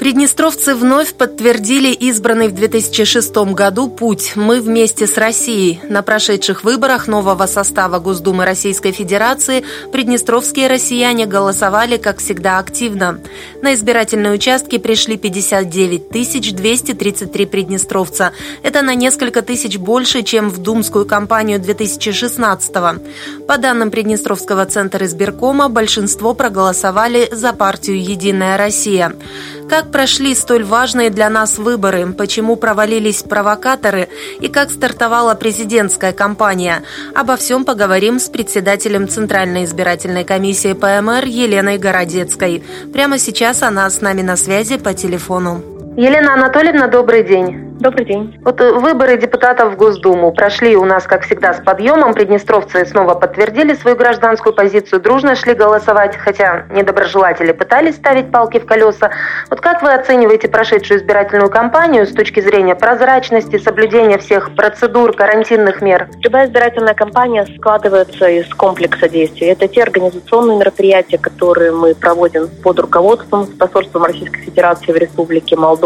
Приднестровцы вновь подтвердили избранный в 2006 году путь «Мы вместе с Россией». На прошедших выборах нового состава Госдумы Российской Федерации приднестровские россияне голосовали, как всегда, активно. На избирательные участки пришли 59 233 приднестровца. Это на несколько тысяч больше, чем в думскую кампанию 2016 -го. По данным Приднестровского центра избиркома, большинство проголосовали за партию «Единая Россия». Как прошли столь важные для нас выборы, почему провалились провокаторы и как стартовала президентская кампания. Обо всем поговорим с председателем Центральной избирательной комиссии ПМР Еленой Городецкой. Прямо сейчас она с нами на связи по телефону. Елена Анатольевна, добрый день. Добрый день. Вот э, выборы депутатов в Госдуму прошли у нас, как всегда, с подъемом. Приднестровцы снова подтвердили свою гражданскую позицию, дружно шли голосовать, хотя недоброжелатели пытались ставить палки в колеса. Вот как вы оцениваете прошедшую избирательную кампанию с точки зрения прозрачности, соблюдения всех процедур, карантинных мер? Любая избирательная кампания складывается из комплекса действий. Это те организационные мероприятия, которые мы проводим под руководством посольством Российской Федерации в Республике Молдова,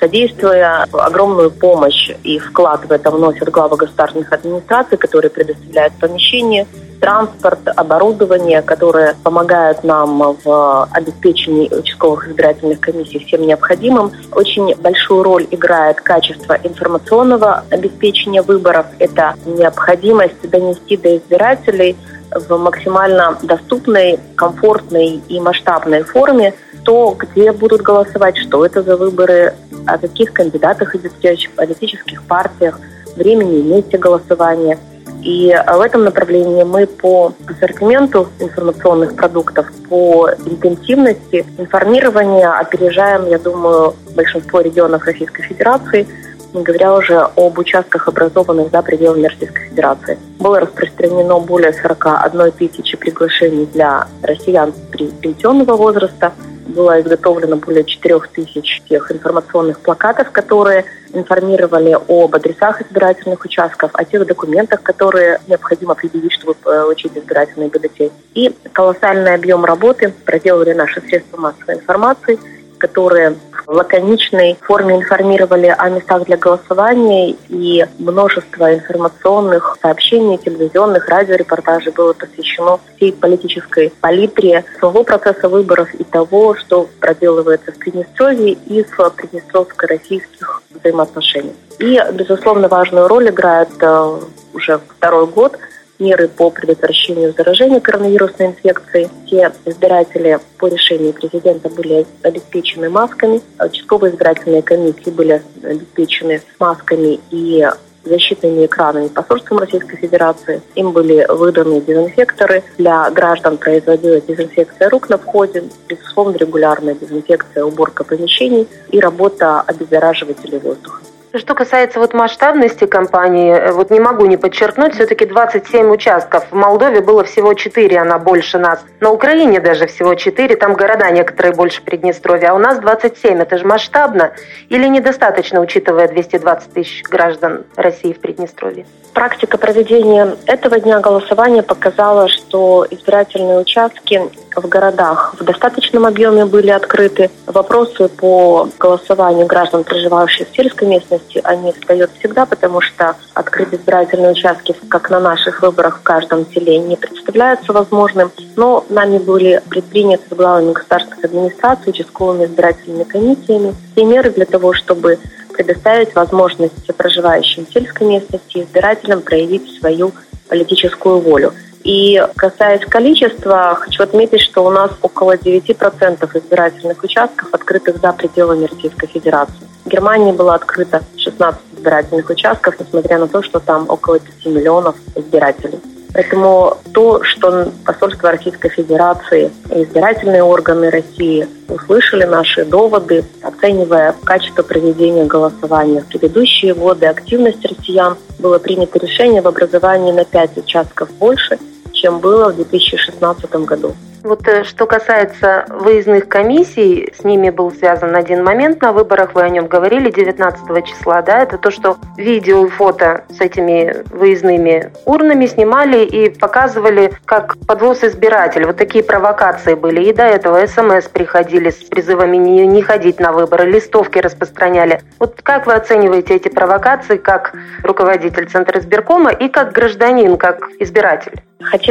содействуя огромному огромную помощь и вклад в это вносят главы государственных администраций, которые предоставляют помещение, транспорт, оборудование, которое помогает нам в обеспечении участковых избирательных комиссий всем необходимым. Очень большую роль играет качество информационного обеспечения выборов. Это необходимость донести до избирателей в максимально доступной, комфортной и масштабной форме то, где будут голосовать, что это за выборы, о каких кандидатах идет речь, политических партиях, времени и месте голосования. И в этом направлении мы по ассортименту информационных продуктов, по интенсивности информирования опережаем, я думаю, большинство регионов Российской Федерации – не говоря уже об участках, образованных за пределами Российской Федерации. Было распространено более 41 тысячи приглашений для россиян при пенсионного возраста. Было изготовлено более 4 тысяч тех информационных плакатов, которые информировали об адресах избирательных участков, о тех документах, которые необходимо предъявить, чтобы получить избирательный бюллетень. И колоссальный объем работы проделали наши средства массовой информации, которые лаконичной форме информировали о местах для голосования, и множество информационных сообщений, телевизионных, радиорепортажей было посвящено всей политической палитре самого процесса выборов и того, что проделывается в Приднестровье и в приднестровско-российских взаимоотношениях. И, безусловно, важную роль играет э, уже второй год – меры по предотвращению заражения коронавирусной инфекцией. Все избиратели по решению президента были обеспечены масками. Участковые избирательные комиссии были обеспечены масками и защитными экранами посольством Российской Федерации. Им были выданы дезинфекторы. Для граждан производилась дезинфекция рук на входе, безусловно, регулярная дезинфекция, уборка помещений и работа обеззараживателей воздуха. Что касается вот масштабности кампании, э, вот не могу не подчеркнуть, все-таки 27 участков. В Молдове было всего 4, она больше нас. На Украине даже всего 4, там города некоторые больше Приднестровья, а у нас 27. Это же масштабно или недостаточно, учитывая 220 тысяч граждан России в Приднестровье? Практика проведения этого дня голосования показала, что избирательные участки в городах в достаточном объеме были открыты. Вопросы по голосованию граждан, проживающих в сельской местности, они встают всегда, потому что открыть избирательные участки, как на наших выборах в каждом селе, не представляется возможным. Но нами были предприняты с главами государственных администраций, участковыми избирательными комиссиями все меры для того, чтобы предоставить возможность проживающим в сельской местности избирателям проявить свою политическую волю. И касаясь количества, хочу отметить, что у нас около 9% избирательных участков открытых за пределами Российской Федерации. В Германии было открыто 16 избирательных участков, несмотря на то, что там около 5 миллионов избирателей. Поэтому то, что посольство Российской Федерации и избирательные органы России услышали наши доводы, оценивая качество проведения голосования. В предыдущие годы, активность россиян, было принято решение в образовании на 5 участков больше, чем было в 2016 году. Вот э, что касается выездных комиссий, с ними был связан один момент на выборах, вы о нем говорили, 19 числа, да, это то, что видео и фото с этими выездными урнами снимали и показывали как подвоз избирателей. Вот такие провокации были. И до этого СМС приходили с призывами не, не ходить на выборы, листовки распространяли. Вот как вы оцениваете эти провокации как руководитель Центра избиркома и как гражданин, как избиратель?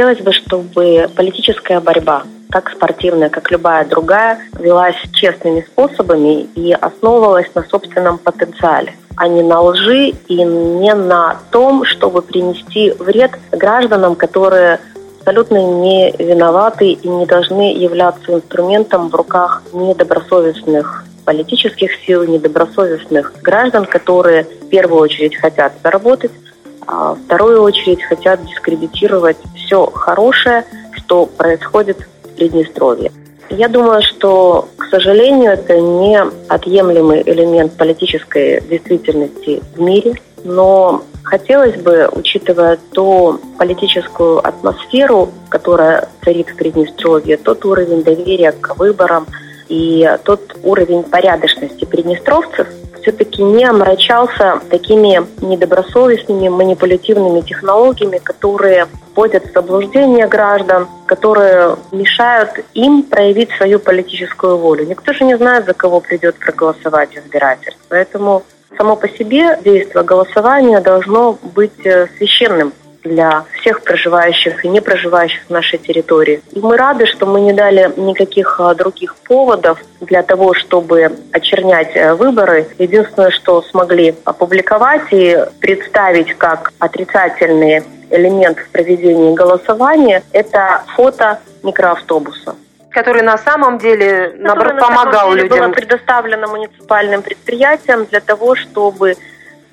Хотелось бы, чтобы политическая борьба, как спортивная, как любая другая, велась честными способами и основывалась на собственном потенциале а не на лжи и не на том, чтобы принести вред гражданам, которые абсолютно не виноваты и не должны являться инструментом в руках недобросовестных политических сил, недобросовестных граждан, которые в первую очередь хотят заработать, а в вторую очередь хотят дискредитировать все хорошее, что происходит в Приднестровье. Я думаю, что, к сожалению, это не отъемлемый элемент политической действительности в мире, но хотелось бы, учитывая ту политическую атмосферу, которая царит в Приднестровье, тот уровень доверия к выборам и тот уровень порядочности приднестровцев – все-таки не омрачался такими недобросовестными манипулятивными технологиями, которые вводят в заблуждение граждан, которые мешают им проявить свою политическую волю. Никто же не знает, за кого придет проголосовать избиратель. Поэтому само по себе действие голосования должно быть э, священным для всех проживающих и не проживающих в нашей территории. И мы рады, что мы не дали никаких а, других поводов для того, чтобы очернять э, выборы. Единственное, что смогли опубликовать и представить как отрицательный элемент в проведении голосования, это фото микроавтобуса который на самом деле, наоборот, помогал на деле людям. было предоставлено муниципальным предприятиям для того, чтобы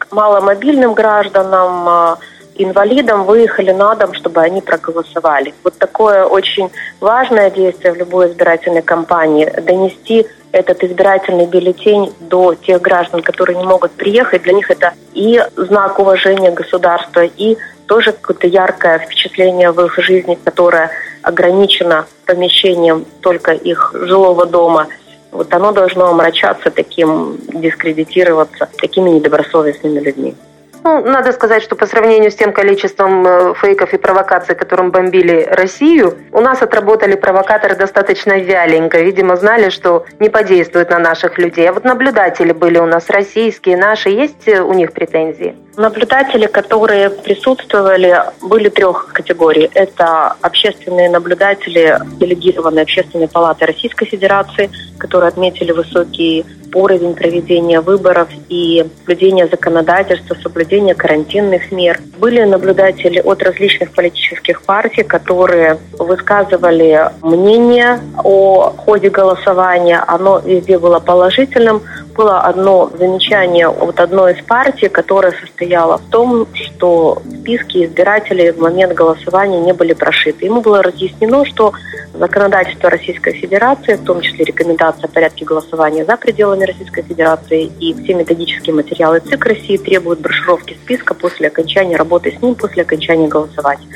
маломобильным гражданам а, инвалидам выехали на дом, чтобы они проголосовали. Вот такое очень важное действие в любой избирательной кампании – донести этот избирательный бюллетень до тех граждан, которые не могут приехать. Для них это и знак уважения государства, и тоже какое-то яркое впечатление в их жизни, которое ограничено помещением только их жилого дома. Вот оно должно омрачаться таким, дискредитироваться такими недобросовестными людьми. Ну, надо сказать, что по сравнению с тем количеством э, фейков и провокаций, которым бомбили Россию, у нас отработали провокаторы достаточно вяленько. Видимо, знали, что не подействуют на наших людей. А вот наблюдатели были у нас российские, наши. Есть э, у них претензии? Наблюдатели, которые присутствовали, были трех категорий. Это общественные наблюдатели, делегированные Общественной палаты Российской Федерации, которые отметили высокий уровень проведения выборов и соблюдения законодательства, соблюдения карантинных мер. Были наблюдатели от различных политических партий, которые высказывали мнение о ходе голосования. Оно везде было положительным. Было одно замечание от одной из партий, которая состояла в том, что списки избирателей в момент голосования не были прошиты. Ему было разъяснено, что законодательство Российской Федерации, в том числе рекомендация о порядке голосования за пределами Российской Федерации и все методические материалы ЦИК России требуют брошюровки списка после окончания работы с ним, после окончания голосования.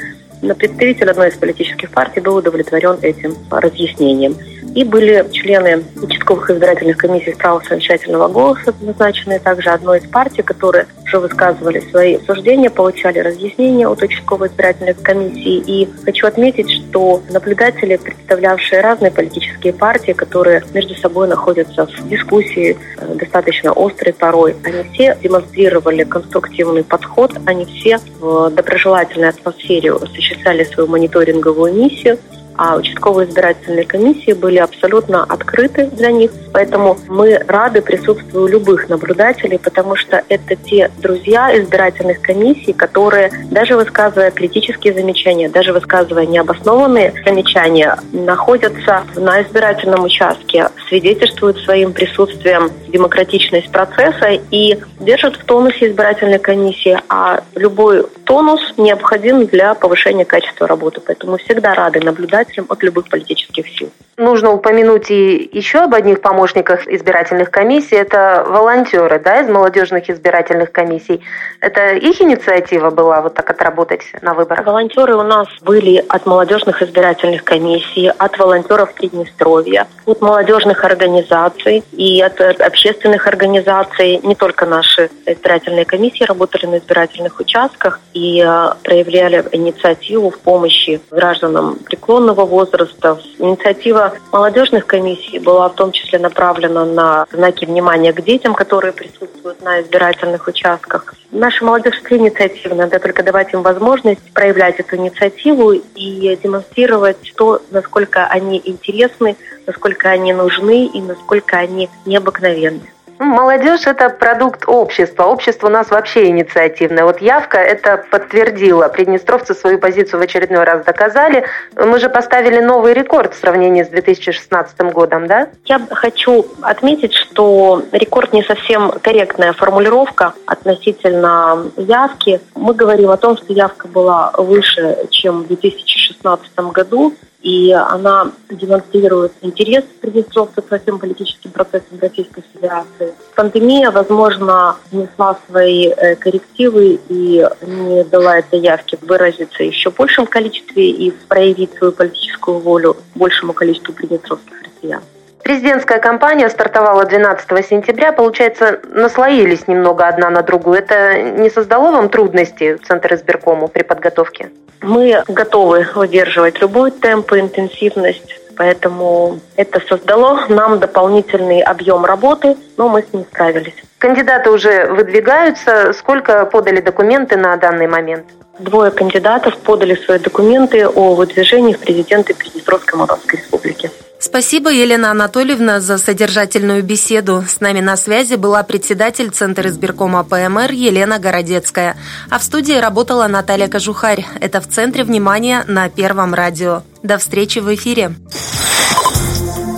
Но представитель одной из политических партий был удовлетворен этим разъяснением. И были члены участковых избирательных комиссий с правом совещательного голоса, назначенные также одной из партий, которые уже высказывали свои суждения, получали разъяснения от участковой избирательной комиссии. И хочу отметить, что наблюдатели, представлявшие разные политические партии, которые между собой находятся в дискуссии э, достаточно острой порой, они все демонстрировали конструктивный подход, они все в доброжелательной атмосфере осуществляли свою мониторинговую миссию а участковые избирательные комиссии были абсолютно открыты для них. Поэтому мы рады присутствию любых наблюдателей, потому что это те друзья избирательных комиссий, которые, даже высказывая критические замечания, даже высказывая необоснованные замечания, находятся на избирательном участке, свидетельствуют своим присутствием демократичность процесса и держат в тонусе избирательной комиссии, а любой тонус необходим для повышения качества работы. Поэтому всегда рады наблюдателям от любых политических сил. нужно упомянуть и еще об одних помощниках избирательных комиссий. Это волонтеры да, из молодежных избирательных комиссий. Это их инициатива была вот так отработать на выборах? Волонтеры у нас были от молодежных избирательных комиссий, от волонтеров Приднестровья, от молодежных организаций и от общественных организаций. Не только наши избирательные комиссии работали на избирательных участках и э, проявляли инициативу в помощи гражданам преклонного возраста. Инициатива молодежных комиссий была в том числе направлена на знаки внимания к детям, которые присутствуют на избирательных участках. Наша молодежь все инициативная, надо только давать им возможность проявлять эту инициативу и демонстрировать то, насколько они интересны, насколько они нужны и насколько они необыкновенны. Молодежь – это продукт общества. Общество у нас вообще инициативное. Вот явка это подтвердила. Приднестровцы свою позицию в очередной раз доказали. Мы же поставили новый рекорд в сравнении с 2016 годом, да? Я хочу отметить, что рекорд не совсем корректная формулировка относительно явки. Мы говорим о том, что явка была выше, чем в 2016 году и она демонстрирует интерес приднестровцев ко всем политическим процессам Российской Федерации. Пандемия, возможно, внесла свои э, коррективы и не дала этой явке выразиться еще большем количестве и проявить свою политическую волю большему количеству приднестровских россиян. Президентская кампания стартовала 12 сентября. Получается, наслоились немного одна на другую. Это не создало вам трудности в Центр избиркому при подготовке? Мы готовы выдерживать любой темп и интенсивность. Поэтому это создало нам дополнительный объем работы, но мы с ним справились. Кандидаты уже выдвигаются. Сколько подали документы на данный момент? Двое кандидатов подали свои документы о выдвижении в президенты Приднестровской Молдавской Республики. Спасибо, Елена Анатольевна, за содержательную беседу. С нами на связи была председатель Центра избиркома ПМР Елена Городецкая. А в студии работала Наталья Кожухарь. Это в центре внимания на Первом радио. До встречи в эфире.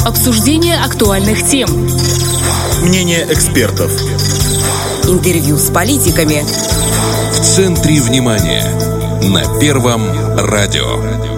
Обсуждение актуальных тем. Мнение экспертов. Интервью с политиками. В центре внимания на Первом радио.